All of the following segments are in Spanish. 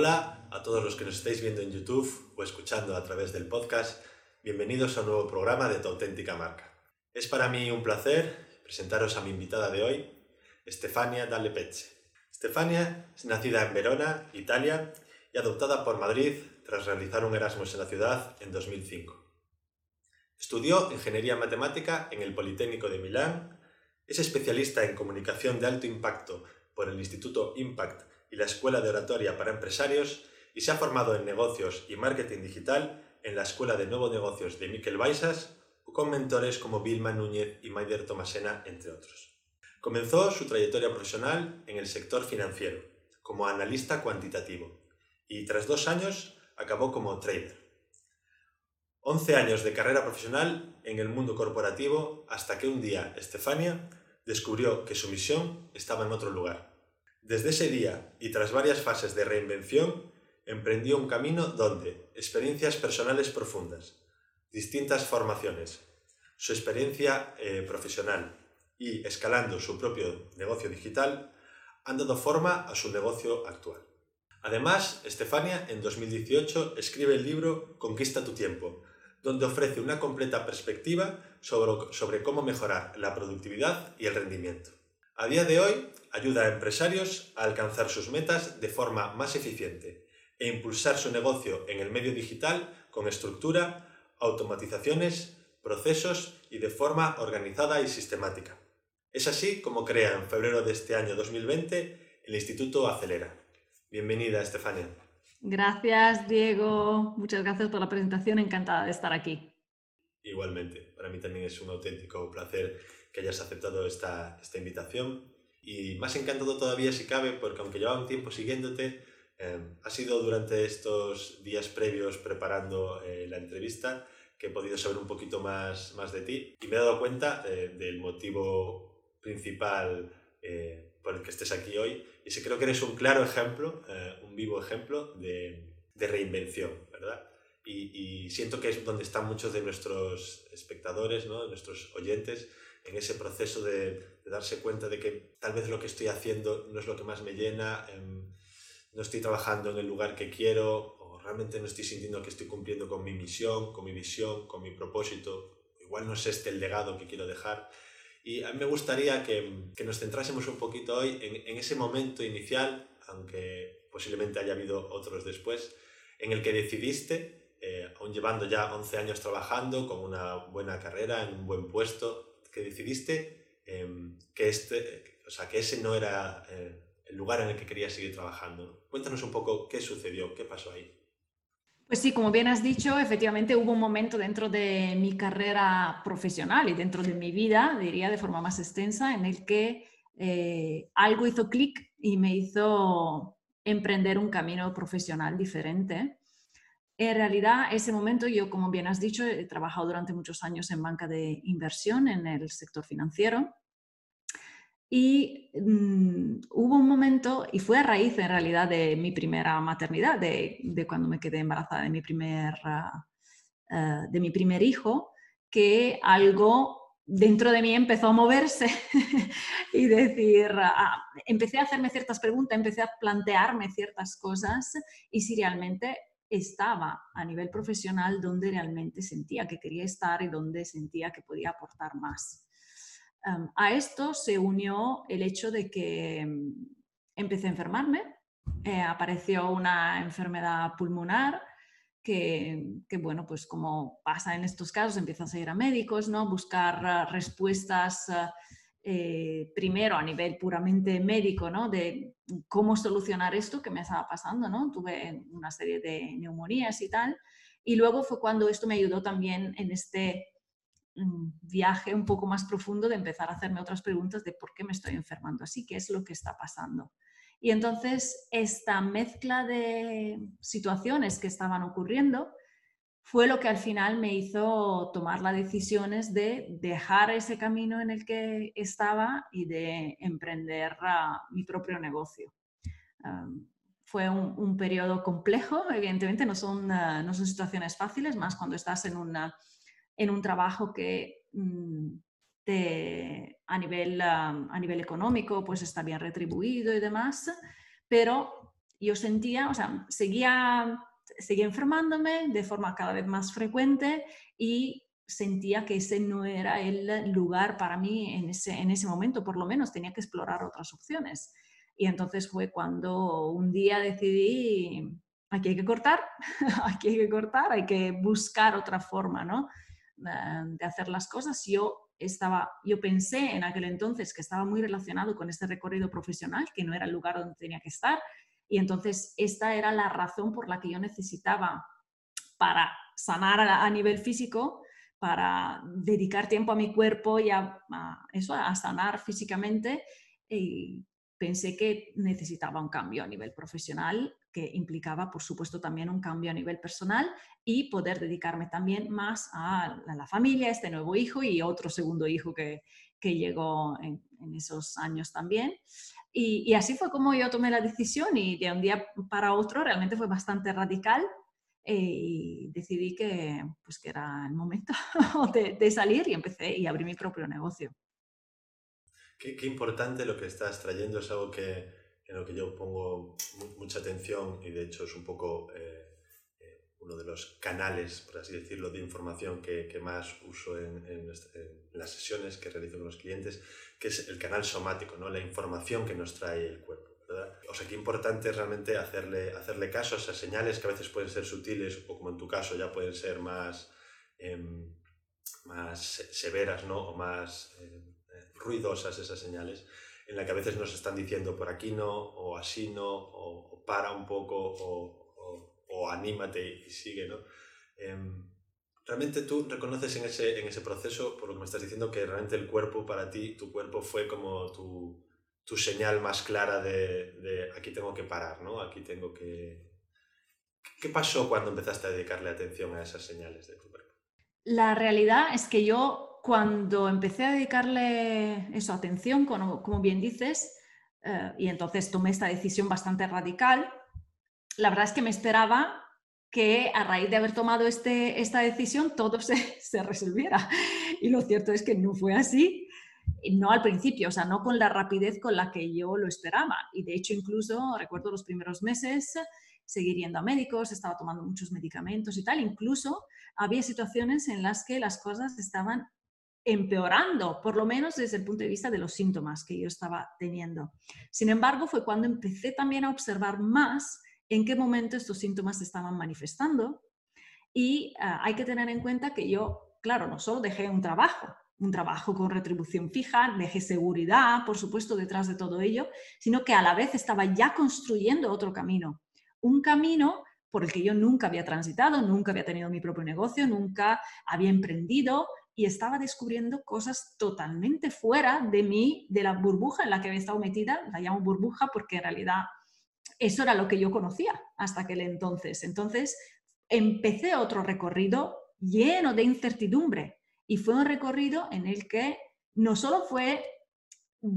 Hola a todos los que nos estáis viendo en YouTube o escuchando a través del podcast. Bienvenidos a un nuevo programa de Tu auténtica marca. Es para mí un placer presentaros a mi invitada de hoy, Stefania Dalle Pecce. Stefania es nacida en Verona, Italia, y adoptada por Madrid tras realizar un Erasmus en la ciudad en 2005. Estudió Ingeniería Matemática en el Politécnico de Milán, es especialista en comunicación de alto impacto por el Instituto Impact y la Escuela de Oratoria para Empresarios y se ha formado en negocios y marketing digital en la Escuela de Nuevos Negocios de Miquel Baisas con mentores como Vilma Núñez y Maider Tomasena, entre otros. Comenzó su trayectoria profesional en el sector financiero, como analista cuantitativo, y tras dos años acabó como trader. 11 años de carrera profesional en el mundo corporativo hasta que un día Estefania descubrió que su misión estaba en otro lugar. Desde ese día y tras varias fases de reinvención, emprendió un camino donde experiencias personales profundas, distintas formaciones, su experiencia eh, profesional y escalando su propio negocio digital han dado forma a su negocio actual. Además, Estefania en 2018 escribe el libro Conquista tu tiempo, donde ofrece una completa perspectiva sobre, sobre cómo mejorar la productividad y el rendimiento. A día de hoy, ayuda a empresarios a alcanzar sus metas de forma más eficiente e impulsar su negocio en el medio digital con estructura, automatizaciones, procesos y de forma organizada y sistemática. Es así como crea en febrero de este año 2020 el Instituto Acelera. Bienvenida, Estefania. Gracias, Diego. Muchas gracias por la presentación. Encantada de estar aquí. Igualmente, para mí también es un auténtico placer que hayas aceptado esta, esta invitación y más encantado todavía si cabe, porque aunque llevaba un tiempo siguiéndote, eh, ha sido durante estos días previos preparando eh, la entrevista que he podido saber un poquito más, más de ti y me he dado cuenta eh, del motivo principal por el que estés aquí hoy y sí creo que eres un claro ejemplo, un vivo ejemplo de, de reinvención, ¿verdad? Y, y, siento que es donde están muchos de nuestros espectadores, ¿no? nuestros oyentes, en ese proceso de, darse cuenta de que tal vez lo que estoy haciendo no es lo que más me llena, em, no estoy trabajando en el lugar que quiero o realmente no estoy sintiendo que estoy cumpliendo con mi misión, con mi visión, con mi propósito. Igual no es este el legado que quiero dejar. Y a mí me gustaría que, nos centrásemos un poquito hoy en, en ese momento inicial, aunque posiblemente haya habido otros después, en el que decidiste, eh, aún llevando ya 11 años trabajando, con una buena carrera, en un buen puesto, decidiste em, que, este, o sea, que ese no era eh, el lugar en el que querías seguir trabajando. Cuéntanos un poco qué sucedió, qué pasó ahí. Pues sí, como bien has dicho, efectivamente hubo un momento dentro de mi carrera profesional y dentro de mi vida, diría de forma más extensa, en el que eh, algo hizo clic y me hizo emprender un camino profesional diferente en realidad, ese momento yo, como bien has dicho, he trabajado durante muchos años en banca de inversión en el sector financiero. Y mm, hubo un momento, y fue a raíz en realidad de mi primera maternidad, de, cuando me quedé embarazada de mi primer, ah, de mi primer hijo, que algo dentro de mí empezó a moverse y decir, ah, empecé a hacerme ciertas preguntas, empecé a plantearme ciertas cosas y si realmente estaba a nivel profesional donde realmente sentía que quería estar y donde sentía que podía aportar más. a esto se unió el hecho de que mm, empecé a enfermarme, eh, apareció una enfermedad pulmonar que, bueno, pues como pasa en estos casos, empiezas a ir a médicos, ¿no? buscar ah, respuestas ah, eh, primero a nivel puramente médico, ¿no? De cómo solucionar esto que me estaba pasando, ¿no? Tuve una serie de neumonías y tal. Y luego fue cuando esto me ayudó también en este mm, viaje un poco más profundo de empezar a hacerme otras preguntas de por qué me estoy enfermando así, qué es lo que está pasando. Y entonces esta mezcla de situaciones que estaban ocurriendo fue lo que al final me hizo tomar las decisiones de dejar ese camino en el que estaba y de emprender mi propio negocio. fue un, periodo complejo, evidentemente no son, ah, no son situaciones fáciles, más cuando estás en, una, en un trabajo que mm, a, nivel, a nivel económico pues está bien retribuido y demás, pero yo sentía, o sea, seguía, seguía enfermándome de forma cada vez más frecuente y sentía que ese no era el lugar para mí en ese, en ese momento, por lo menos tenía que explorar otras opciones. Y entonces fue cuando un día decidí, aquí hay que cortar, aquí hay que cortar, hay que buscar otra forma, ¿no? Eh, de hacer las cosas. Yo estaba, yo pensé en aquel entonces que estaba muy relacionado con este recorrido profesional, que no era el lugar donde tenía que estar, y entonces esta era la razón por la que yo necesitaba para sanar a, nivel físico, para dedicar tiempo a mi cuerpo y a, eso, a sanar físicamente. Y pensé que necesitaba un cambio a nivel profesional que implicaba, por supuesto, también un cambio a nivel personal y poder dedicarme también más a la familia, este nuevo hijo y otro segundo hijo que, que llegó en, esos años también. Y, así fue como yo tomé la decisión y de un día para otro realmente fue bastante radical eh, y decidí que, pues, que era el momento de, de salir y empecé y abrí mi propio negocio. Qué, qué, importante lo que estás trayendo, es algo que, en lo que yo pongo mucha atención y de hecho es un poco eh, uno de los canales, por así decirlo, de información que, que más uso en, en, las sesiones que realizo con los clientes, que es el canal somático, ¿no? la información que nos trae el cuerpo. ¿verdad? O sea, qué importante realmente hacerle, hacerle caso a esas señales que a veces pueden ser sutiles o como en tu caso ya pueden ser más, eh, más severas ¿no? o más eh, ruidosas esas señales en la que a veces nos están diciendo por aquí no, o así no, o, para un poco, o, o, anímate y sigue, ¿no? Em, realmente tú reconoces en ese, en ese proceso, por lo que me estás diciendo, que realmente el cuerpo para ti, tu cuerpo fue como tu, tu señal más clara de, de, aquí tengo que parar, ¿no? Aquí tengo que... ¿Qué pasó cuando empezaste a dedicarle atención a esas señales de tu cuerpo? La realidad es que yo cuando empecé a dedicarle eso, atención, como, como bien dices, eh, y entonces tomé esta decisión bastante radical, la verdad es que me esperaba que a raíz de haber tomado este, esta decisión todo se, se resolviera. Y lo cierto es que no fue así, no al principio, o sea, no con la rapidez con la que yo lo esperaba. Y de hecho, incluso recuerdo los primeros meses seguir yendo a médicos, estaba tomando muchos medicamentos y tal. Incluso había situaciones en las que las cosas estaban empeorando, por lo menos desde el punto de vista de los síntomas que yo estaba teniendo. Sin embargo, fue cuando empecé también a observar más en qué momento estos síntomas se estaban manifestando. Y ah, hay que tener en cuenta que yo, claro, no solo dejé un trabajo, un trabajo con retribución fija, dejé seguridad, por supuesto, detrás de todo ello, sino que a la vez estaba ya construyendo otro camino, un camino por el que yo nunca había transitado, nunca había tenido mi propio negocio, nunca había emprendido, y estaba descubriendo cosas totalmente fuera de mí, de la burbuja en la que había estado metida, la llamo burbuja porque en realidad eso era lo que yo conocía hasta aquel entonces. Entonces empecé otro recorrido lleno de incertidumbre y fue un recorrido en el que no solo fue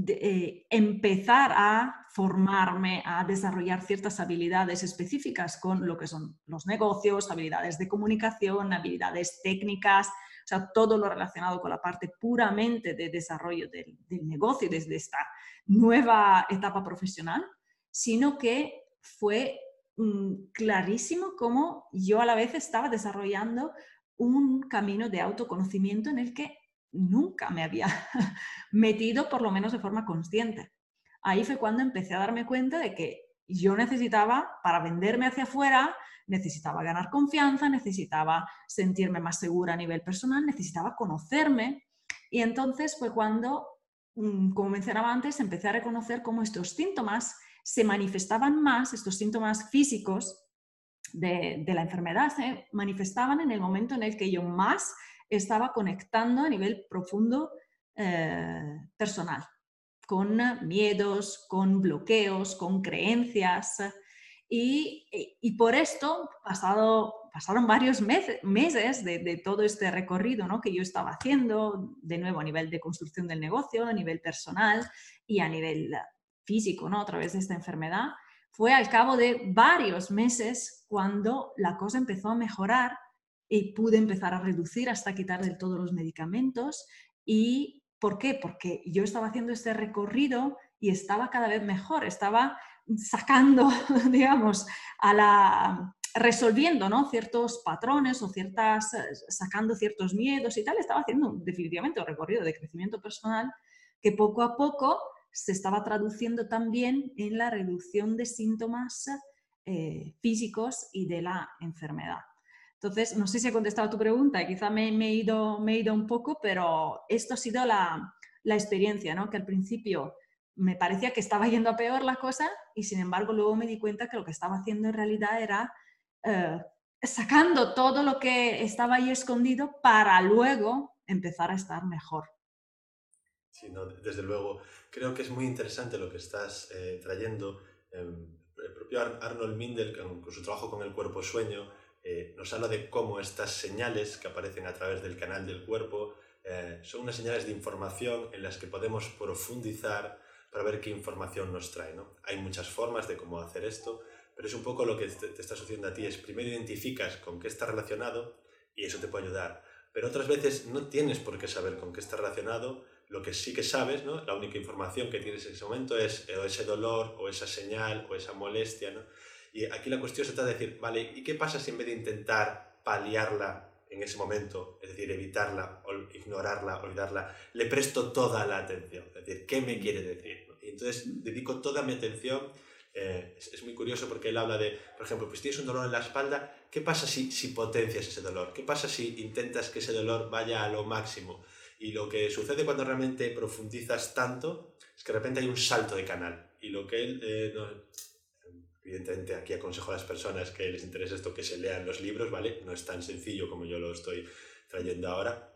eh, empezar a formarme, a desarrollar ciertas habilidades específicas con lo que son los negocios, habilidades de comunicación, habilidades técnicas, o sea, todo lo relacionado con la parte puramente de desarrollo del, negocio desde esta nueva etapa profesional, sino que fue mm, clarísimo cómo yo a la vez estaba desarrollando un camino de autoconocimiento en el que nunca me había metido, por lo menos de forma consciente. Ahí fue cuando empecé a darme cuenta de que yo necesitaba, para venderme hacia afuera, necesitaba ganar confianza, necesitaba sentirme más segura a nivel personal, necesitaba conocerme. Y entonces fue cuando, mm, como mencionaba antes, empecé a reconocer cómo estos síntomas se manifestaban más, estos síntomas físicos de, la enfermedad se manifestaban en el momento en el que yo más estaba conectando a nivel profundo eh, personal, con miedos, con bloqueos, con creencias, y, por esto, pasado, pasaron varios meses de, todo este recorrido ¿no? que yo estaba haciendo, de nuevo a nivel de construcción del negocio, a nivel personal y a nivel físico, ¿no? a través de esta enfermedad, fue al cabo de varios meses cuando la cosa empezó a mejorar y pude empezar a reducir hasta quitar del todo los medicamentos. ¿Y por qué? Porque yo estaba haciendo este recorrido y estaba cada vez mejor, estaba sacando, digamos, a la, resolviendo ¿no? ciertos patrones o ciertas, sacando ciertos miedos y tal, estaba haciendo definitivamente un recorrido de crecimiento personal que poco a poco se estaba traduciendo también en la reducción de síntomas eh, físicos y de la enfermedad. Entonces, no sé si he contestado tu pregunta, quizá me, he, ido, me he ido un poco, pero esto ha sido la, experiencia, ¿no? que al principio me parecía que estaba yendo a peor la cosa y sin embargo luego me di cuenta que lo que estaba haciendo en realidad era eh, sacando todo lo que estaba ahí escondido para luego empezar a estar mejor. Sí, no, desde luego. Creo que es muy interesante lo que estás eh, trayendo. Em, el propio Arnold Mindel, con, su trabajo con el cuerpo sueño, eh, nos habla de cómo estas señales que aparecen a través del canal del cuerpo son unas señales de información en las que podemos profundizar para ver qué información nos trae. ¿no? Hay muchas formas de cómo hacer esto, pero es un poco lo que te, está sucediendo a ti, es primero identificas con qué está relacionado y eso te puede ayudar. Pero otras veces no tienes por qué saber con qué está relacionado, lo que sí que sabes, ¿no? la única información que tienes en ese momento es o ese dolor o esa señal o esa molestia. ¿no? Y aquí la cuestión se trata de decir, vale, ¿y qué pasa si en vez de intentar paliarla en ese momento, es decir, evitarla, ignorarla, olvidarla, le presto toda la atención? Es decir, ¿qué me quiere decir? Y entonces dedico toda mi atención eh, es, muy curioso porque él habla de, por ejemplo, pues tienes un dolor en la espalda, ¿qué pasa si, si potencias ese dolor? ¿Qué pasa si intentas que ese dolor vaya a lo máximo? Y lo que sucede cuando realmente profundizas tanto es que de repente hay un salto de canal. Y lo que él, eh, evidentemente aquí aconsejo a las personas que les interese esto que se lean los libros, ¿vale? No es tan sencillo como yo lo estoy trayendo ahora.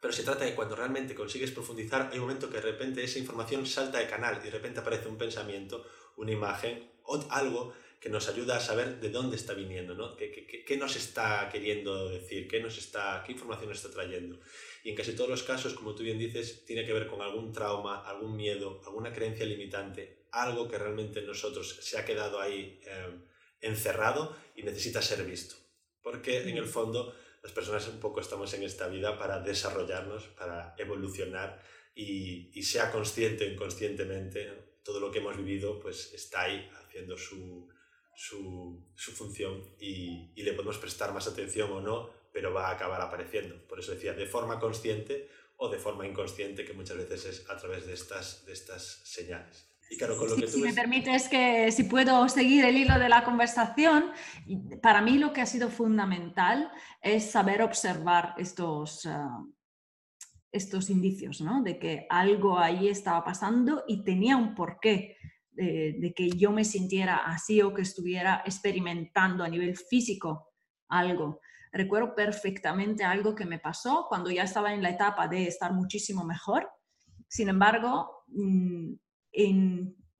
Pero se trata de cuando realmente consigues profundizar, hay un momento que de repente esa información salta de canal y de repente aparece un pensamiento una imagen o algo que nos ayuda a saber de dónde está viniendo, ¿no? ¿Qué, qué, qué, nos está queriendo decir? ¿Qué, nos está, ¿Qué información nos está trayendo? Y en casi todos los casos, como tú bien dices, tiene que ver con algún trauma, algún miedo, alguna creencia limitante, algo que realmente en nosotros se ha quedado ahí eh, encerrado y necesita ser visto. Porque en el fondo las personas un poco estamos en esta vida para desarrollarnos, para evolucionar y, y sea consciente o inconscientemente todo lo que hemos vivido pues está ahí haciendo su, su, su función y, y, le podemos prestar más atención o no, pero va a acabar apareciendo. Por eso decía, de forma consciente o de forma inconsciente, que muchas veces es a través de estas, de estas señales. Y claro, con lo que tú si me permites que si puedo seguir el hilo de la conversación, para mí lo que ha sido fundamental es saber observar estos, uh, estos indicios, ¿no? De que algo ahí estaba pasando y tenía un porqué de, que yo me sintiera así o que estuviera experimentando a nivel físico algo. Recuerdo perfectamente algo que me pasó cuando ya estaba en la etapa de estar muchísimo mejor. Sin embargo, mm,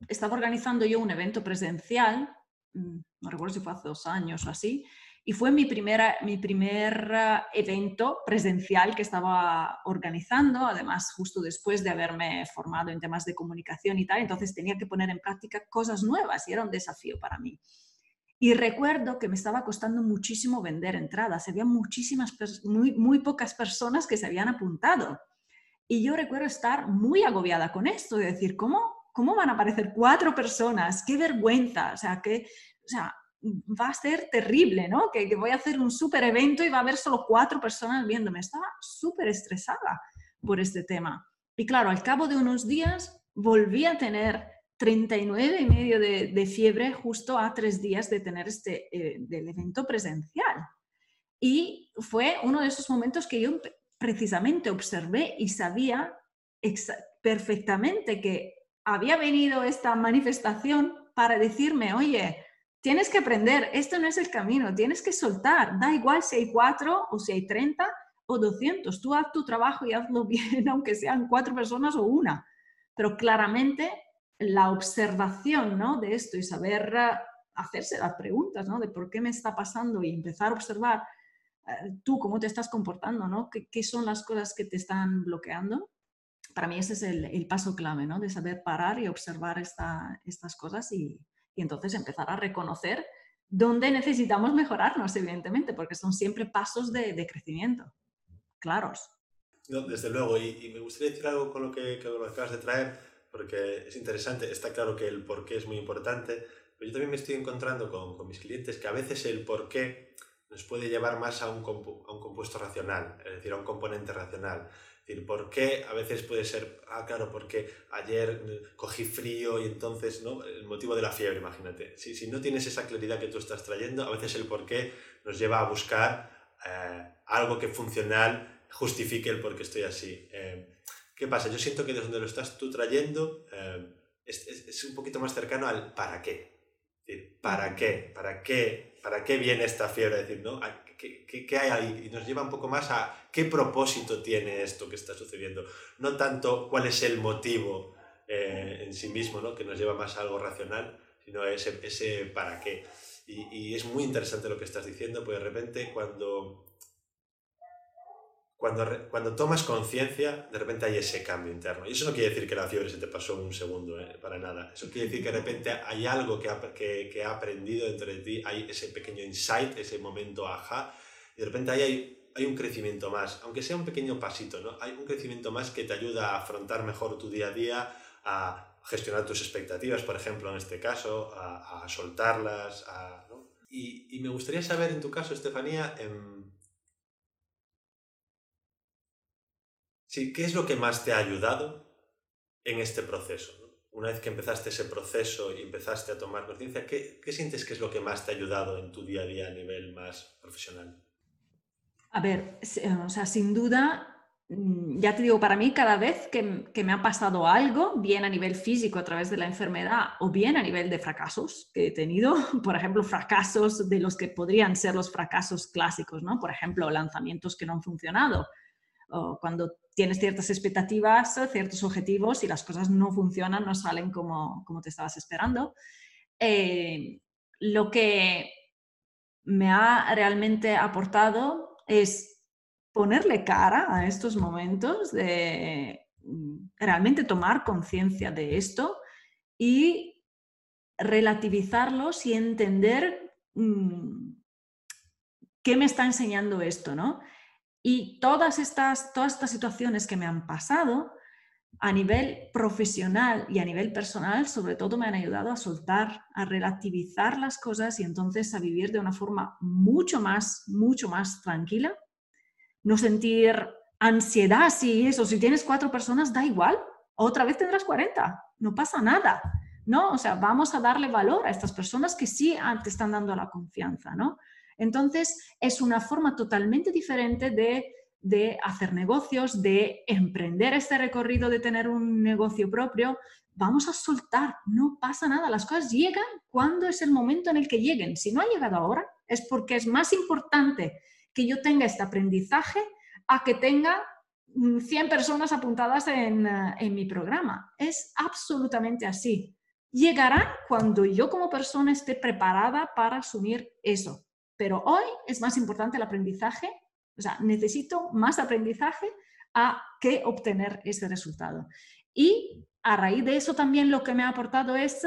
estaba organizando yo un evento presencial, mm, no recuerdo si fue hace dos años o así, y fue mi, primera, mi primer eh, evento presencial que estaba organizando, además justo después de haberme formado en temas de comunicación y tal, entonces tenía que poner en práctica cosas nuevas y era un desafío para mí. Y recuerdo que me estaba costando muchísimo vender entradas, había muchísimas, muy, muy pocas personas que se habían apuntado. Y yo recuerdo estar muy agobiada con esto, de decir, ¿cómo, cómo van a aparecer cuatro personas? ¡Qué vergüenza! O sea, que, o sea, va a ser terrible, ¿no? Que, voy a hacer un súper evento y va a haber solo cuatro personas viéndome. Estaba súper estresada por este tema. Y claro, al cabo de unos días volví a tener 39 y medio de, fiebre justo a tres días de tener este eh, del evento presencial. Y fue uno de esos momentos que yo precisamente observé y sabía perfectamente que había venido esta manifestación para decirme, oye, tienes que aprender, esto no es el camino, tienes que soltar, da igual si hay cuatro o si hay 30 o 200, tú haz tu trabajo y hazlo bien, aunque sean cuatro personas o una, pero claramente la observación ¿no? de esto y saber eh, hacerse las preguntas ¿no? de por qué me está pasando y empezar a observar eh, tú cómo te estás comportando, ¿no? ¿Qué, ¿Qué, son las cosas que te están bloqueando? Para mí ese es el, paso clave, ¿no? De saber parar y observar esta, estas cosas y, entonces empezar a reconocer dónde necesitamos mejorarnos, evidentemente, porque son siempre pasos de, crecimiento, claros. desde luego, y, me gustaría decir algo con lo que acabas de traer. Porque es interesante, está claro que el por qué es muy importante, pero yo también me estoy encontrando con, con mis clientes que a veces el por qué nos puede llevar más a un, a un compuesto racional, es decir, a un componente racional. Es decir, ¿por qué? A veces puede ser, ah, claro, porque ayer mm, cogí frío y entonces, ¿no? El motivo de la fiebre, imagínate. Si, si no tienes esa claridad que tú estás trayendo, a veces el por qué nos lleva a buscar eh, algo que funcional justifique el por qué estoy así. Eh, ¿Qué pasa? Yo siento que desde donde lo estás tú trayendo eh, es, es, es, un poquito más cercano al para qué. Decir, ¿para qué? ¿Para qué? ¿Para qué viene esta fiebre? Es decir, ¿no? ¿Qué, qué, qué hay ahí? Y nos lleva un poco más a qué propósito tiene esto que está sucediendo. No tanto cuál es el motivo eh, en sí mismo, ¿no? que nos lleva más a algo racional, sino ese, ese para qué. Y, y, es muy interesante lo que estás diciendo, porque de repente cuando cuando, cuando tomas conciencia, de repente hay ese cambio interno. Y eso no quiere decir que la fiebre se te pasó un segundo, ¿eh? para nada. Eso quiere decir que de repente hay algo que ha, que, que ha aprendido dentro de ti, hay ese pequeño insight, ese momento ajá, y de repente ahí hay, hay un crecimiento más, aunque sea un pequeño pasito, ¿no? Hay un crecimiento más que te ayuda a afrontar mejor tu día a día, a gestionar tus expectativas, por ejemplo, en este caso, a, a soltarlas, a, ¿no? y, y, me gustaría saber en tu caso, Estefanía, en, Sí, ¿qué es lo que más te ha ayudado en este proceso? Una vez que empezaste ese proceso y empezaste a tomar conciencia, ¿qué, ¿qué, sientes que es lo que más te ha ayudado en tu día a día a nivel más profesional? A ver, o sea, sin duda, mm, ya te digo, para mí cada vez que, que, me ha pasado algo, bien a nivel físico a través de la enfermedad o bien a nivel de fracasos que he tenido, por ejemplo, fracasos de los que podrían ser los fracasos clásicos, ¿no? Por ejemplo, lanzamientos que no han funcionado, cuando tienes ciertas expectativas, ciertos objetivos y las cosas no funcionan, no salen como, como te estabas esperando. Eh, lo que me ha realmente aportado es ponerle cara a estos momentos, de mm, realmente tomar conciencia de esto y relativizarlos y entender mmm, qué me está enseñando esto, ¿no? Y todas estas, todas estas situaciones que me han pasado a nivel profesional y a nivel personal, sobre todo me han ayudado a soltar, a relativizar las cosas y entonces a vivir de una forma mucho más, mucho más tranquila. No sentir ansiedad si eso, si tienes cuatro personas, da igual, otra vez tendrás 40, no pasa nada, ¿no? O sea, vamos a darle valor a estas personas que sí te están dando la confianza, ¿no? Entonces, es una forma totalmente diferente de, hacer negocios, de emprender este recorrido, de tener un negocio propio. Vamos a soltar, no pasa nada, las cosas llegan cuando es el momento en el que lleguen. Si no ha llegado ahora, es porque es más importante que yo tenga este aprendizaje a que tenga 100 personas apuntadas en, en, mi programa. Es absolutamente así. Llegará cuando yo como persona esté preparada para asumir eso. Pero hoy es más importante el aprendizaje, o sea, necesito más aprendizaje a que obtener ese resultado. Y a raíz de eso también lo que me ha aportado es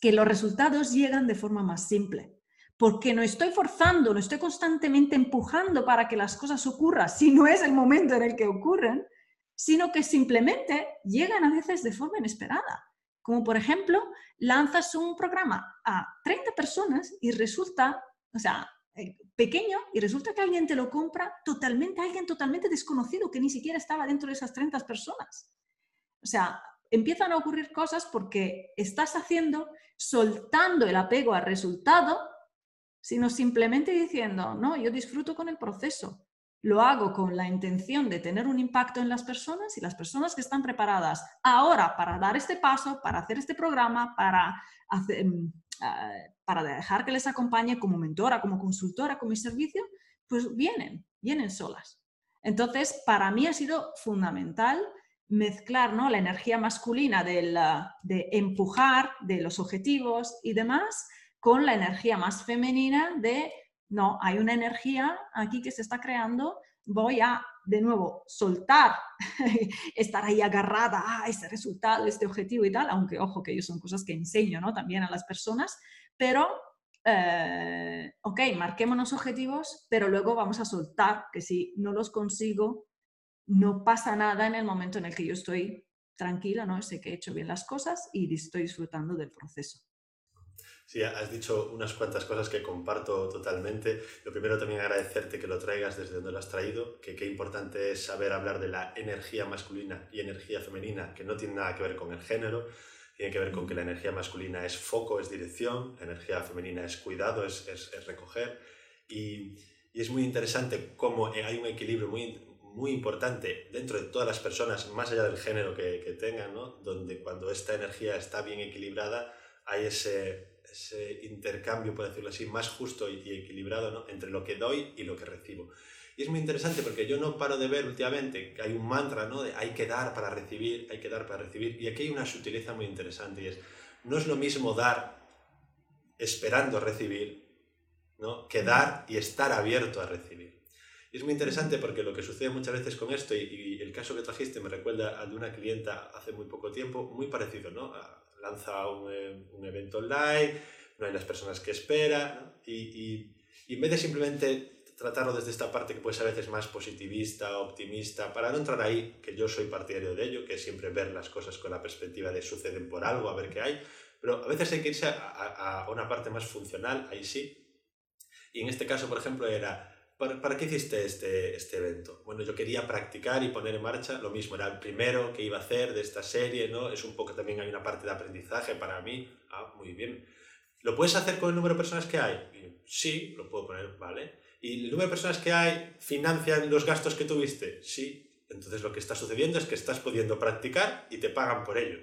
que los resultados llegan de forma más simple, porque no estoy forzando, no estoy constantemente empujando para que las cosas ocurran si no es el momento en el que ocurren, sino que simplemente llegan a veces de forma inesperada. Como por ejemplo, lanzas un programa a 30 personas y resulta o sea, eh, pequeño y resulta que alguien te lo compra totalmente, alguien totalmente desconocido que ni siquiera estaba dentro de esas 30 personas. O sea, empiezan a ocurrir cosas porque estás haciendo, soltando el apego al resultado, sino simplemente diciendo, no, yo disfruto con el proceso. Lo hago con la intención de tener un impacto en las personas y las personas que están preparadas ahora para dar este paso, para hacer este programa, para hacer, eh, para dejar que les acompañe como mentora, como consultora, con mi servicio, pues vienen, vienen solas. Entonces, para mí ha sido fundamental mezclar ¿no? la energía masculina del, de empujar, de los objetivos y demás, con la energía más femenina de, no, hay una energía aquí que se está creando, voy a, de nuevo, soltar, estar ahí agarrada a este resultado, este objetivo y tal, aunque ojo que ellos son cosas que enseño ¿no? también a las personas, pero, eh, ok, marquémonos objetivos, pero luego vamos a soltar, que si no los consigo, no pasa nada en el momento en el que yo estoy tranquila, ¿no? Sé que he hecho bien las cosas y estoy disfrutando del proceso. Sí, has dicho unas cuantas cosas que comparto totalmente. Lo primero también agradecerte que lo traigas desde donde lo has traído, que qué importante es saber hablar de la energía masculina y energía femenina, que no tiene nada que ver con el género, tiene que ver con que la energía masculina es foco, es dirección, la energía femenina es cuidado, es, es, es recoger. Y, y, es muy interesante cómo hay un equilibrio muy, muy importante dentro de todas las personas, más allá del género que, que tengan, ¿no? donde cuando esta energía está bien equilibrada, hay ese ese intercambio, por decirlo así, más justo y, equilibrado ¿no? entre lo que doy y lo que recibo. Y es muy interesante porque yo no paro de ver últimamente que hay un mantra ¿no? de hay que dar para recibir, hay que dar para recibir. Y aquí hay una sutileza muy interesante y es, no es lo mismo dar esperando recibir ¿no? que dar y estar abierto a recibir. Y es muy interesante porque lo que sucede muchas veces con esto, y, el caso que trajiste me recuerda al de una clienta hace muy poco tiempo, muy parecido, ¿no? Lanza un, eh, un, evento online, no hay las personas que espera, y, y, y, en vez de simplemente tratarlo desde esta parte que puede ser a veces más positivista, optimista, para no entrar ahí, que yo soy partidario de ello, que es siempre ver las cosas con la perspectiva de suceden por algo, a ver qué hay, pero a veces hay que irse a, a, a una parte más funcional, ahí sí. Y en este caso, por ejemplo, era, ¿Para, ¿Para, qué hiciste este, este evento? Bueno, yo quería practicar y poner en marcha lo mismo, era el primero que iba a hacer de esta serie, ¿no? Es un poco también hay una parte de aprendizaje para mí. Ah, muy bien. ¿Lo puedes hacer con el número de personas que hay? Sí, lo puedo poner, vale. ¿Y el número de personas que hay financian los gastos que tuviste? Sí. Entonces lo que está sucediendo es que estás pudiendo practicar y te pagan por ello.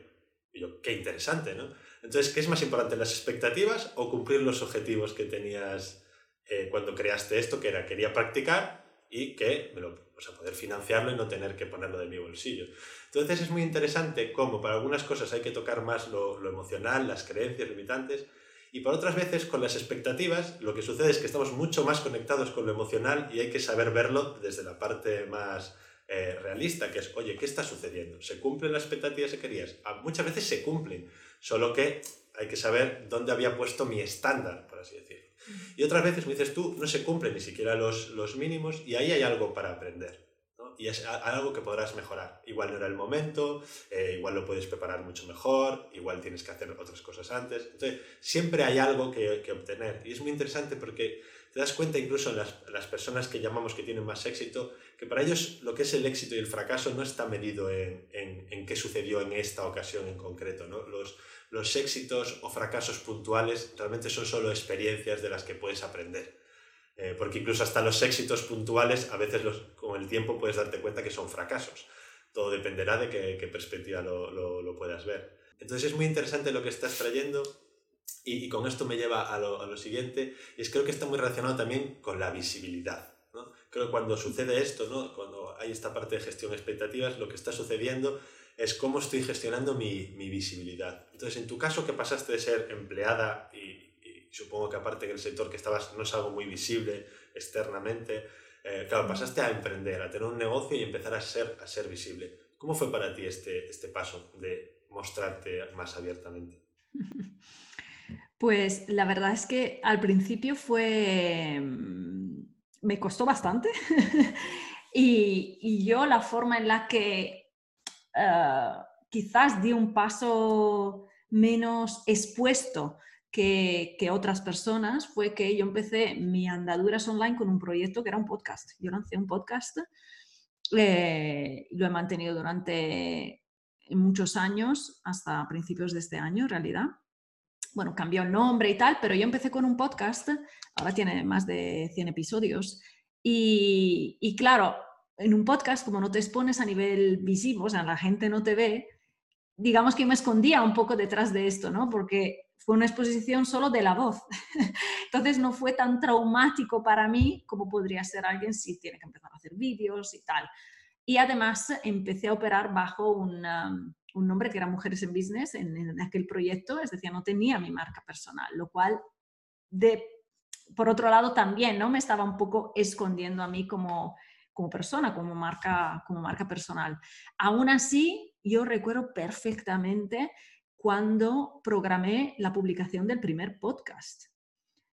Y yo, qué interesante, ¿no? Entonces, ¿qué es más importante, las expectativas o cumplir los objetivos que tenías eh, cuando creaste esto, que era quería practicar y que me lo, o sea, poder financiarlo y no tener que ponerlo de mi bolsillo. Entonces es muy interesante cómo para algunas cosas hay que tocar más lo, lo emocional, las creencias limitantes, y por otras veces con las expectativas lo que sucede es que estamos mucho más conectados con lo emocional y hay que saber verlo desde la parte más eh, realista, que es, oye, ¿qué está sucediendo? ¿Se cumplen las expectativas que querías? Ah, muchas veces se cumplen, solo que hay que saber dónde había puesto mi estándar, por así decirlo. Y otras veces, me dices tú, no se cumplen ni siquiera los, los mínimos y ahí hay algo para aprender. ¿no? Y es algo que podrás mejorar. Igual no era el momento, eh, igual lo puedes preparar mucho mejor, igual tienes que hacer otras cosas antes. Entonces, siempre hay algo que, que obtener. Y es muy interesante porque te das cuenta incluso en las, las, personas que llamamos que tienen más éxito, que para ellos lo que es el éxito y el fracaso no está medido en, en, qué sucedió en esta ocasión en concreto. ¿no? Los, los éxitos o fracasos puntuales realmente son solo experiencias de las que puedes aprender. Eh, porque incluso hasta los éxitos puntuales, a veces los, con el tiempo puedes darte cuenta que son fracasos. Todo dependerá de qué, qué perspectiva lo, lo, lo, puedas ver. Entonces es muy interesante lo que estás trayendo y, y con esto me lleva a lo, a lo, siguiente, y es creo que está muy relacionado también con la visibilidad. ¿no? Creo que cuando sucede esto, ¿no? cuando hay esta parte de gestión de expectativas, lo que está sucediendo es cómo estoy gestionando mi, mi, visibilidad. Entonces, en tu caso que pasaste de ser empleada y, y, supongo que aparte en el sector que estabas no es algo muy visible externamente, eh, claro, pasaste a emprender, a tener un negocio y empezar a ser, a ser visible. ¿Cómo fue para ti este, este paso de mostrarte más abiertamente? Pues la verdad es que al principio fue... Mm, me costó bastante y, yo la forma en la que uh, quizás di un paso menos expuesto que, que, otras personas fue que yo empecé mi andaduras online con un proyecto que era un podcast. Yo lancé un podcast, eh, lo he mantenido durante muchos años, hasta principios de este año en realidad. Bueno, cambió el nombre y tal, pero yo empecé con un podcast, ahora tiene más de 100 episodios, y, y claro, en un podcast, como no te expones a nivel visivo, o sea, la gente no te ve, digamos que me escondía un poco detrás de esto, ¿no? Porque fue una exposición solo de la voz. Entonces no fue tan traumático para mí como podría ser alguien si tiene que empezar a hacer vídeos y tal. Y además empecé a operar bajo una, un nombre que era Mujeres en Business en, en, aquel proyecto, es decir, no tenía mi marca personal, lo cual, de, por otro lado, también ¿no? me estaba un poco escondiendo a mí como como persona, como marca, como marca personal. Aún así, yo recuerdo perfectamente cuando programé la publicación del primer podcast.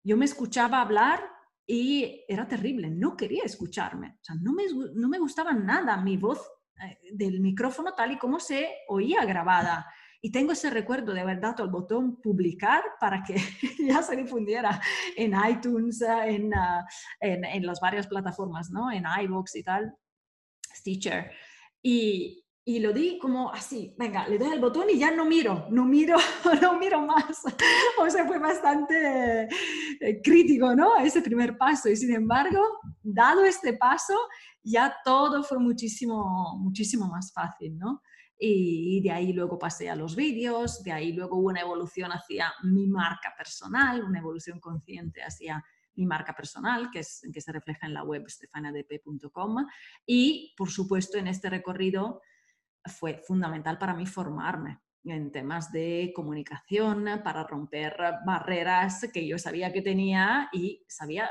Yo me escuchaba hablar y era terrible, no quería escucharme, o sea, no me, no me gustaba nada mi voz eh, del micrófono tal y como se oía grabada. Y tengo ese recuerdo de haber dado el botón publicar para que ya se difundiera en iTunes, en, ah, en, en, las varias plataformas, ¿no? En iVoox y tal, Stitcher. Y, y lo di como así, venga, le doy el botón y ya no miro, no miro, no miro más. O sea, fue bastante eh, crítico, ¿no? Ese primer paso. Y sin embargo, dado este paso, ya todo fue muchísimo, muchísimo más fácil, ¿no? Y, de ahí luego pasé a los vídeos, de ahí luego hubo una evolución hacia mi marca personal, una evolución consciente hacia mi marca personal, que, es, que se refleja en la web stefanadp.com. Y, por supuesto, en este recorrido fue fundamental para mí formarme en temas de comunicación, para romper barreras que yo sabía que tenía y sabía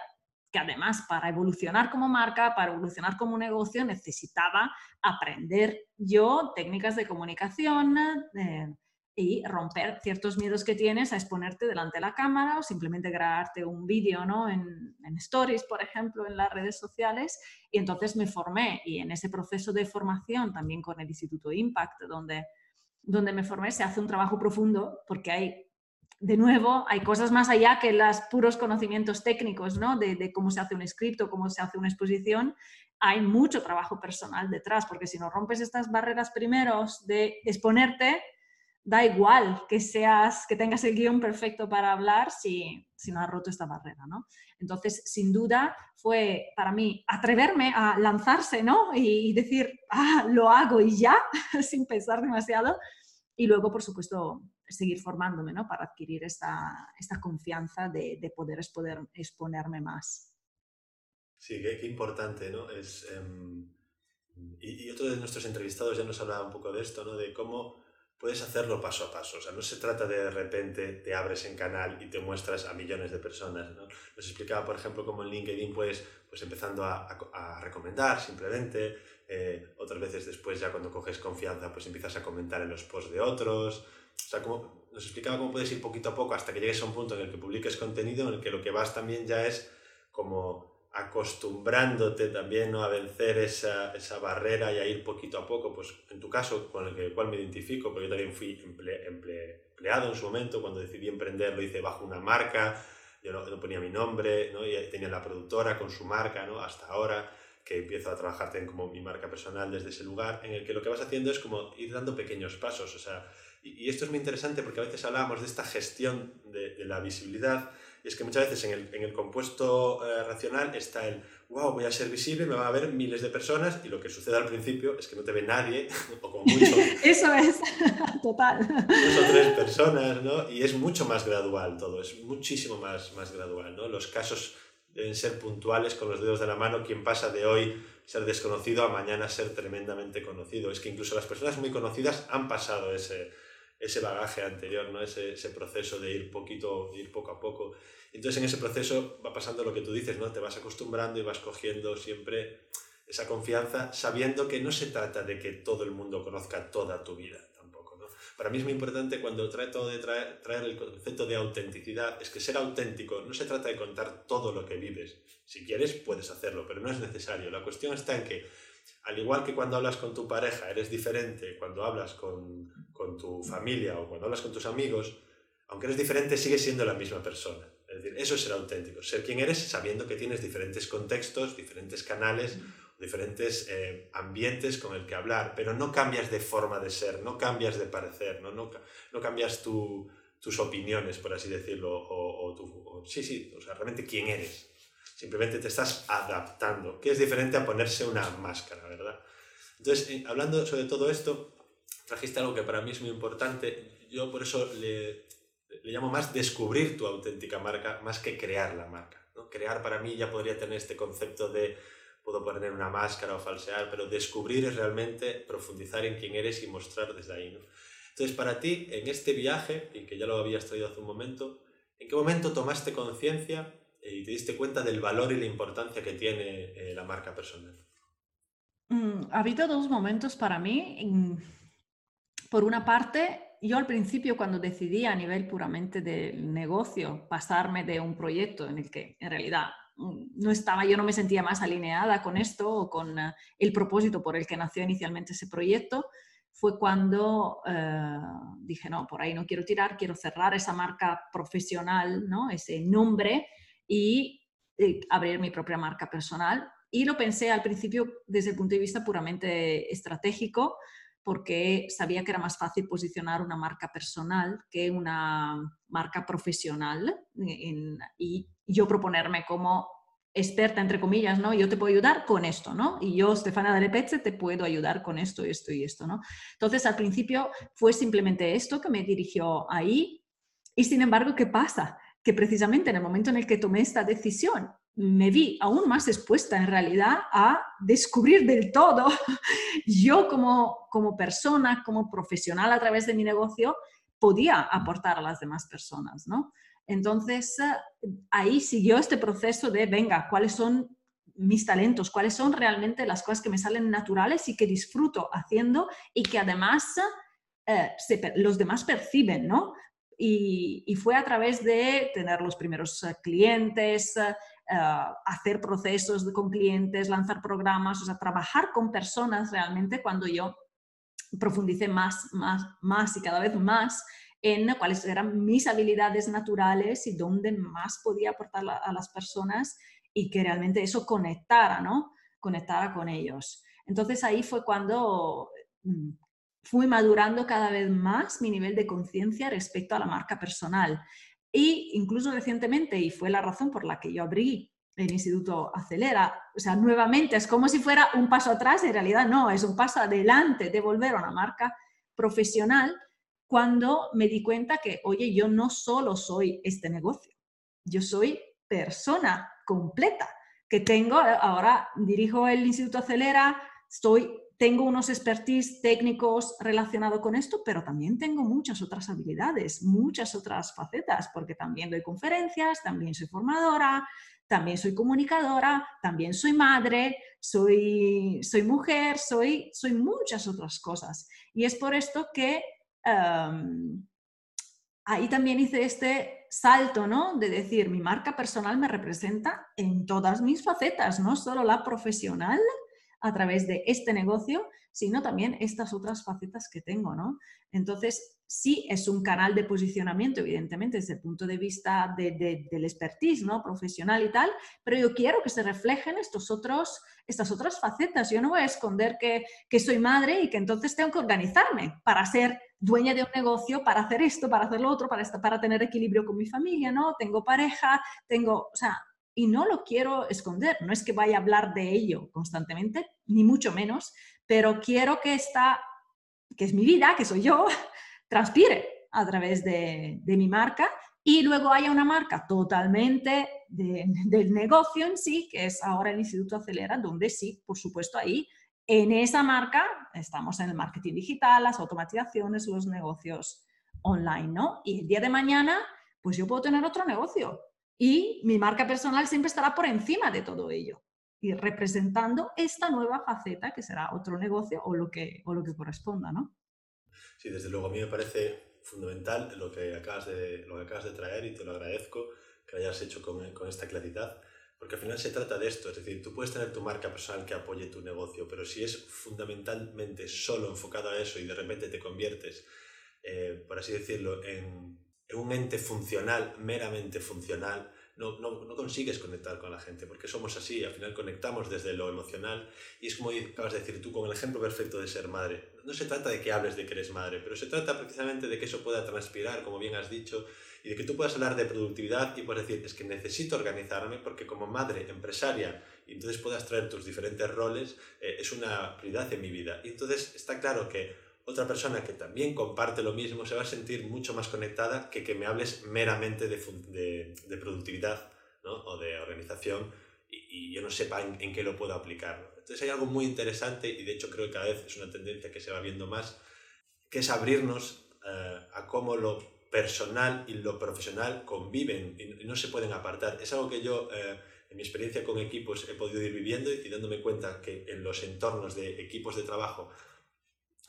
que además para evolucionar como marca, para evolucionar como negocio, necesitaba aprender yo técnicas de comunicación, eh, y romper ciertos miedos que tienes a exponerte delante de la cámara o simplemente grabarte un vídeo ¿no? en, stories, por ejemplo, en las redes sociales. Y entonces me formé y en ese proceso de formación también con el Instituto Impact, donde, donde me formé, se hace un trabajo profundo porque hay, de nuevo, hay cosas más allá que los puros conocimientos técnicos ¿no? de, cómo se hace un escrito, cómo se hace una exposición. Hay mucho trabajo personal detrás, porque si no rompes estas barreras primeros de exponerte, da igual que seas, que tengas el guion perfecto para hablar si, si no has roto esta barrera, ¿no? Entonces, sin duda, fue para mí atreverme a lanzarse, ¿no? Y, decir, ah, lo hago y ya, sin pensar demasiado. Y luego, por supuesto, seguir formándome, ¿no? Para adquirir esta, esta confianza de, de poder exponerme más. Sí, qué, importante, ¿no? Es, em, y, y, otro de nuestros entrevistados ya nos hablaba un poco de esto, ¿no? De cómo puedes hacerlo paso a paso. O sea, no se trata de de repente te abres en canal y te muestras a millones de personas. ¿no? Nos explicaba, por ejemplo, cómo en LinkedIn, pues, pues empezando a, a, recomendar simplemente. Eh, otras veces después, ya cuando coges confianza, pues empiezas a comentar en los posts de otros. O sea, como, nos explicaba cómo puedes ir poquito a poco hasta que llegues a un punto en el que publiques contenido, en el que lo que vas también ya es como acostumbrándote también ¿no? a vencer esa, esa, barrera y a ir poquito a poco, pues en tu caso, con el cual me identifico, porque yo también fui emple, empleado en su momento, cuando decidí emprender lo hice bajo una marca, yo no, no ponía mi nombre, ¿no? y tenía la productora con su marca, ¿no? hasta ahora que empiezo a trabajar también como mi marca personal desde ese lugar, en el que lo que vas haciendo es como ir dando pequeños pasos, o sea, y, esto es muy interesante porque a veces hablábamos de esta gestión de la visibilidad, y es que muchas veces en el, en el compuesto eh, racional está el, wow, voy a ser visible, me van a ver miles de personas y lo que sucede al principio es que no te ve nadie, o como mucho. Eso es, total. Dos o tres personas, ¿no? Y es mucho más gradual todo, es muchísimo más, más gradual, ¿no? Los casos deben ser puntuales con los dedos de la mano, quien pasa de hoy ser desconocido a mañana ser tremendamente conocido. Es que incluso las personas muy conocidas han pasado ese, ese bagaje anterior, ¿no? ese, ese proceso de ir, poquito, ir poco a poco. Entonces en ese proceso va pasando lo que tú dices, ¿no? Te vas acostumbrando y vas cogiendo siempre esa confianza, sabiendo que no se trata de que todo el mundo conozca toda tu vida tampoco, ¿no? Para mí es muy importante cuando trato de traer, traer el concepto de autenticidad, es que ser auténtico no se trata de contar todo lo que vives. Si quieres, puedes hacerlo, pero no es necesario. La cuestión está en que, al igual que cuando hablas con tu pareja eres diferente, cuando hablas con, con tu familia o cuando hablas con tus amigos, aunque eres diferente, sigues siendo la misma persona. Es decir, eso es ser auténtico, ser quien eres sabiendo que tienes diferentes contextos, diferentes canales, diferentes eh, ambientes con el que hablar, pero no cambias de forma de ser, no cambias de parecer, no, no, no cambias tu, tus opiniones, por así decirlo, o, o tu, sí, sí, o sea, realmente quién eres. Simplemente te estás adaptando, que es diferente a ponerse una máscara, ¿verdad? Entonces, eh, hablando sobre todo esto, trajiste algo que para mí es muy importante. Yo por eso le, le llamo más descubrir tu auténtica marca más que crear la marca. ¿no? Crear para mí ya podría tener este concepto de puedo poner una máscara o falsear, pero descubrir es realmente profundizar en quién eres y mostrar desde ahí. ¿no? Entonces, para ti, en este viaje, y que ya lo habías traído hace un momento, ¿en qué momento tomaste conciencia y te diste cuenta del valor y la importancia que tiene eh, la marca personal? Mm, ha habido dos momentos para mí. Por una parte, yo al principio cuando decidí a nivel puramente del negocio pasarme de un proyecto en el que en realidad mm, no estaba, yo no me sentía más alineada con esto o con eh, el propósito por el que nació inicialmente ese proyecto, fue cuando eh, dije, no, por ahí no quiero tirar, quiero cerrar esa marca profesional, ¿no? ese nombre y eh, abrir mi propia marca personal. Y lo pensé al principio desde el punto de vista puramente estratégico, porque sabía que era más fácil posicionar una marca personal que una marca profesional y yo proponerme como experta, entre comillas, ¿no? Yo te puedo ayudar con esto, ¿no? Y yo, Stefana de te puedo ayudar con esto, esto y esto, ¿no? Entonces, al principio fue simplemente esto que me dirigió ahí. Y sin embargo, ¿qué pasa? Que precisamente en el momento en el que tomé esta decisión, me vi aún más expuesta en realidad a descubrir del todo yo como, como persona, como profesional a través de mi negocio, podía aportar a las demás personas, ¿no? Entonces, ahí siguió este proceso de, venga, ¿cuáles son mis talentos? ¿Cuáles son realmente las cosas que me salen naturales y que disfruto haciendo y que además eh, los demás perciben, ¿no? Y, fue a través de tener los primeros eh, clientes, eh, hacer procesos con clientes, lanzar programas, o sea, trabajar con personas realmente cuando yo profundicé más, más, más y cada vez más en cuáles eran mis habilidades naturales y dónde más podía aportar a las personas y que realmente eso conectara, ¿no? Conectara con ellos. Entonces ahí fue cuando mm, fui madurando cada vez más mi nivel de conciencia respecto a la marca personal. Y incluso recientemente, y fue la razón por la que yo abrí el Instituto Acelera, o sea, nuevamente es como si fuera un paso atrás, en realidad no, es un paso adelante de volver a una marca profesional cuando me di cuenta que, oye, yo no solo soy este negocio, yo soy persona completa, que tengo, ahora dirijo el Instituto Acelera, estoy tengo unos expertise técnicos relacionados con esto, pero también tengo muchas otras habilidades, muchas otras facetas, porque también doy conferencias, también soy formadora, también soy comunicadora, también soy madre, soy, soy mujer, soy, soy muchas otras cosas. Y es por esto que em, ahí también hice este salto, ¿no? De decir, mi marca personal me representa en todas mis facetas, no solo la profesional, a través de este negocio, sino también estas otras facetas que tengo, ¿no? Entonces, sí es un canal de posicionamiento, evidentemente, desde el punto de vista de, del expertise, ¿no? Profesional y tal, pero yo quiero que se reflejen estos otros, estas otras facetas. Yo no voy a esconder que, que soy madre y que entonces tengo que organizarme para ser dueña de un negocio, para hacer esto, para hacer lo otro, para, para tener equilibrio con mi familia, ¿no? Tengo pareja, tengo, o sea, y no lo quiero esconder. No es que vaya a hablar de ello constantemente, ni mucho menos, pero quiero que esta, que es mi vida, que soy yo, transpire a través de, mi marca y luego haya una marca totalmente del negocio en sí, que es ahora el Instituto Acelera, donde sí, por supuesto, ahí en esa marca estamos en el marketing digital, las automatizaciones, los negocios online, ¿no? Y el día de mañana, pues yo puedo tener otro negocio y mi marca personal siempre estará por encima de todo ello y representando esta nueva faceta que será otro negocio o lo que, o lo que corresponda, ¿no? Sí, desde luego a mí me parece fundamental lo que acabas de, lo que acabas de traer y te lo agradezco que hayas hecho con, con esta claridad, porque al final se trata de esto, es decir, tú puedes tener tu marca personal que apoye tu negocio, pero si es fundamentalmente solo enfocado a eso y de repente te conviertes, eh, por así decirlo, en un ente funcional, meramente funcional, no, no, no, consigues conectar con la gente, porque somos así, al final conectamos desde lo emocional y es como acabas de decir tú, con el ejemplo perfecto de ser madre. No se trata de que hables de que eres madre, pero se trata precisamente de que eso pueda transpirar, como bien has dicho, y de que tú puedas hablar de productividad y puedas decir, es que necesito organizarme porque como madre empresaria, y entonces puedas traer tus diferentes roles, eh, es una prioridad en mi vida. Y entonces está claro que otra persona que también comparte lo mismo se va a sentir mucho más conectada que que me hables meramente de, de, productividad ¿no? o de organización y, yo no sepa en, qué lo puedo aplicar. Entonces hay algo muy interesante y de hecho creo que cada vez es una tendencia que se va viendo más, que es abrirnos eh, a cómo lo personal y lo profesional conviven y, no se pueden apartar. Es algo que yo... Eh, en mi experiencia con equipos he podido ir viviendo y dándome cuenta que en los entornos de equipos de trabajo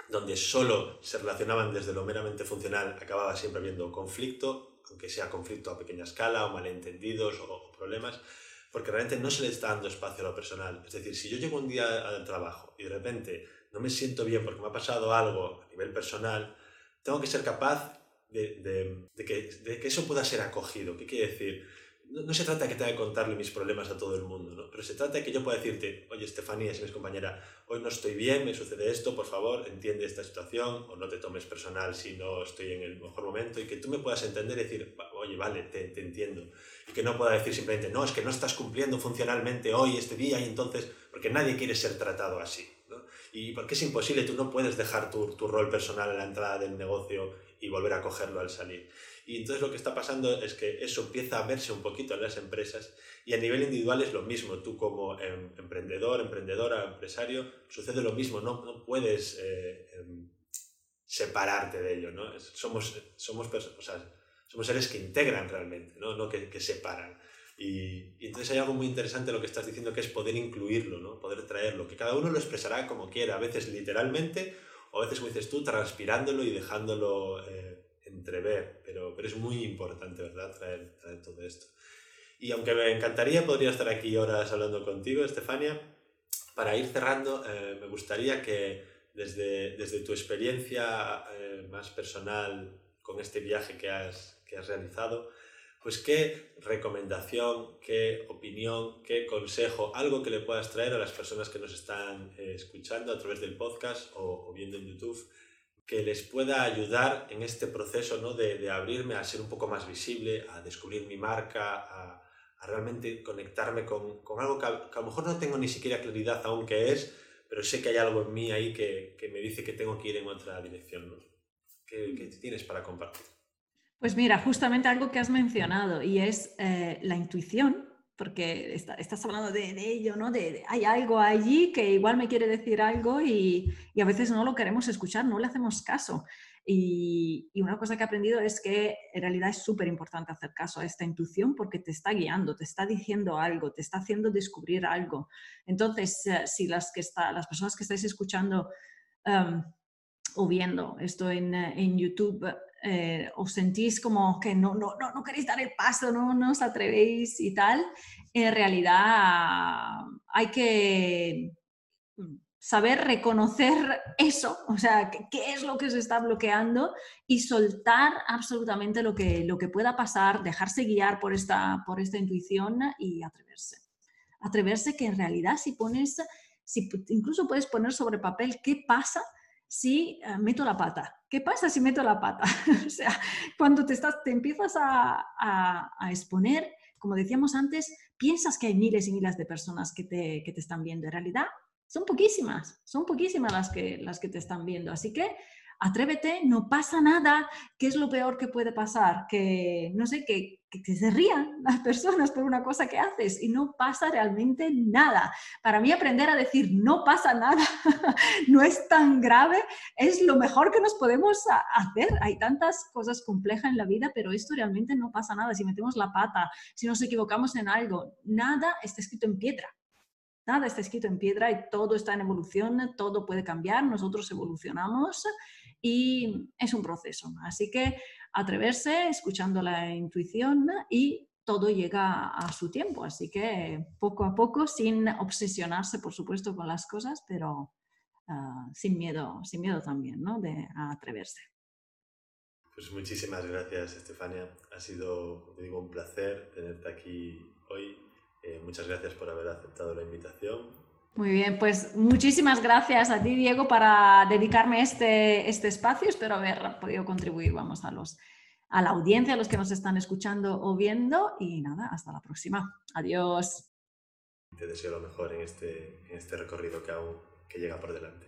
donde solo se relacionaban desde lo meramente funcional, acababa siempre habiendo conflicto, aunque sea conflicto a pequeña escala o malentendidos o, problemas, porque realmente no se le está dando espacio a lo personal. Es decir, si yo llego un día al trabajo y de repente no me siento bien porque me ha pasado algo a nivel personal, tengo que ser capaz de, que, de que, eso pueda ser acogido. ¿Qué quiere decir? No, se trata de que tenga que contarle mis problemas a todo el mundo, ¿no? pero se trata de que yo pueda decirte, oye, Estefanía, si eres compañera, hoy no estoy bien, me sucede esto, por favor, entiende esta situación, o no te tomes personal si no estoy en el mejor momento, y que tú me puedas entender y decir, oye, vale, te, te entiendo. Y que no pueda decir simplemente, no, es que no estás cumpliendo funcionalmente hoy, este día, y entonces, porque nadie quiere ser tratado así. ¿no? Y porque es imposible, tú no puedes dejar tu, tu rol personal en la entrada del negocio y volver a cogerlo al salir. Y entonces lo que está pasando es que eso empieza a verse un poquito en las empresas y a nivel individual es lo mismo. Tú como em, emprendedor, emprendedora, empresario, sucede lo mismo. No, no puedes eh, em, separarte de ello. ¿no? Somos, somos, o sea, somos seres que integran realmente, no, no que, que separan. Y, y, entonces hay algo muy interesante lo que estás diciendo, que es poder incluirlo, ¿no? poder traerlo, que cada uno lo expresará como quiera, a veces literalmente, o a veces, como dices tú, transpirándolo y dejándolo... Eh, entrever, pero, pero es muy importante, ¿verdad?, traer, traer todo esto. Y aunque me encantaría, podría estar aquí horas hablando contigo, Estefania, para ir cerrando, eh, me gustaría que desde, desde tu experiencia eh, más personal con este viaje que has, que has realizado, pues qué recomendación, qué opinión, qué consejo, algo que le puedas traer a las personas que nos están eh, escuchando a través del podcast o, o viendo en YouTube que les pueda ayudar en este proceso ¿no? de, de, abrirme a ser un poco más visible, a descubrir mi marca, a, realmente conectarme con, con algo que a, que lo mejor no tengo ni siquiera claridad aún qué es, pero sé que hay algo en mí ahí que, que me dice que tengo que ir en otra dirección. ¿no? ¿Qué, ¿Qué, tienes para compartir? Pues mira, justamente algo que has mencionado y es eh, la intuición porque está, estás hablando de, ello, ¿no? De, hay algo allí que igual me quiere decir algo y, a veces no lo queremos escuchar, no le hacemos caso. Y, una cosa que he aprendido es que en realidad es súper importante hacer caso a esta intuición porque te está guiando, te está diciendo algo, te está haciendo descubrir algo. Entonces, uh, si las, que está, las personas que estáis escuchando um, o viendo esto en, en YouTube eh, os sentís como que no, no, no, no, queréis dar el paso, no, no os atrevéis y tal, en realidad hay que saber reconocer eso, o sea, qué es lo que se está bloqueando y soltar absolutamente lo que, lo que pueda pasar, dejarse guiar por esta, por esta intuición y atreverse. Atreverse que en realidad si pones, si incluso puedes poner sobre papel qué pasa si uh, meto la pata. ¿Qué pasa si meto la pata? o sea, cuando te, estás, te empiezas a, exponer, como decíamos antes, piensas que hay miles y miles de personas que te, que te están viendo. En realidad, son poquísimas, son poquísimas las que, las que te están viendo. Así que atrévete, no pasa nada. ¿Qué es lo peor que puede pasar? Que, no sé, que, que, se rían las personas por una cosa que haces y no pasa realmente nada. Para mí aprender a decir no pasa nada, no es tan grave, es lo mejor que nos podemos hacer. Hay tantas cosas complejas en la vida, pero esto realmente no pasa nada. Si metemos la pata, si nos equivocamos en algo, nada está escrito en piedra. Nada está escrito en piedra y todo está en evolución, todo puede cambiar, nosotros evolucionamos y es un proceso. Así que atreverse, escuchando la intuición y todo llega a su tiempo. Así que poco a poco, sin obsesionarse, por supuesto, con las cosas, pero uh, sin miedo, sin miedo también, ¿no? De atreverse. Pues muchísimas gracias, Estefania. Ha sido, digo, un placer tenerte aquí hoy. Eh, muchas gracias por haber aceptado la invitación muy bien, pues muchísimas gracias a ti, Diego, para dedicarme este, este espacio. Espero haber podido contribuir, vamos, a, los, a la audiencia, a los que nos están escuchando o viendo. Y nada, hasta la próxima. Adiós. Te deseo lo mejor en este, en este recorrido que aún que llega por delante.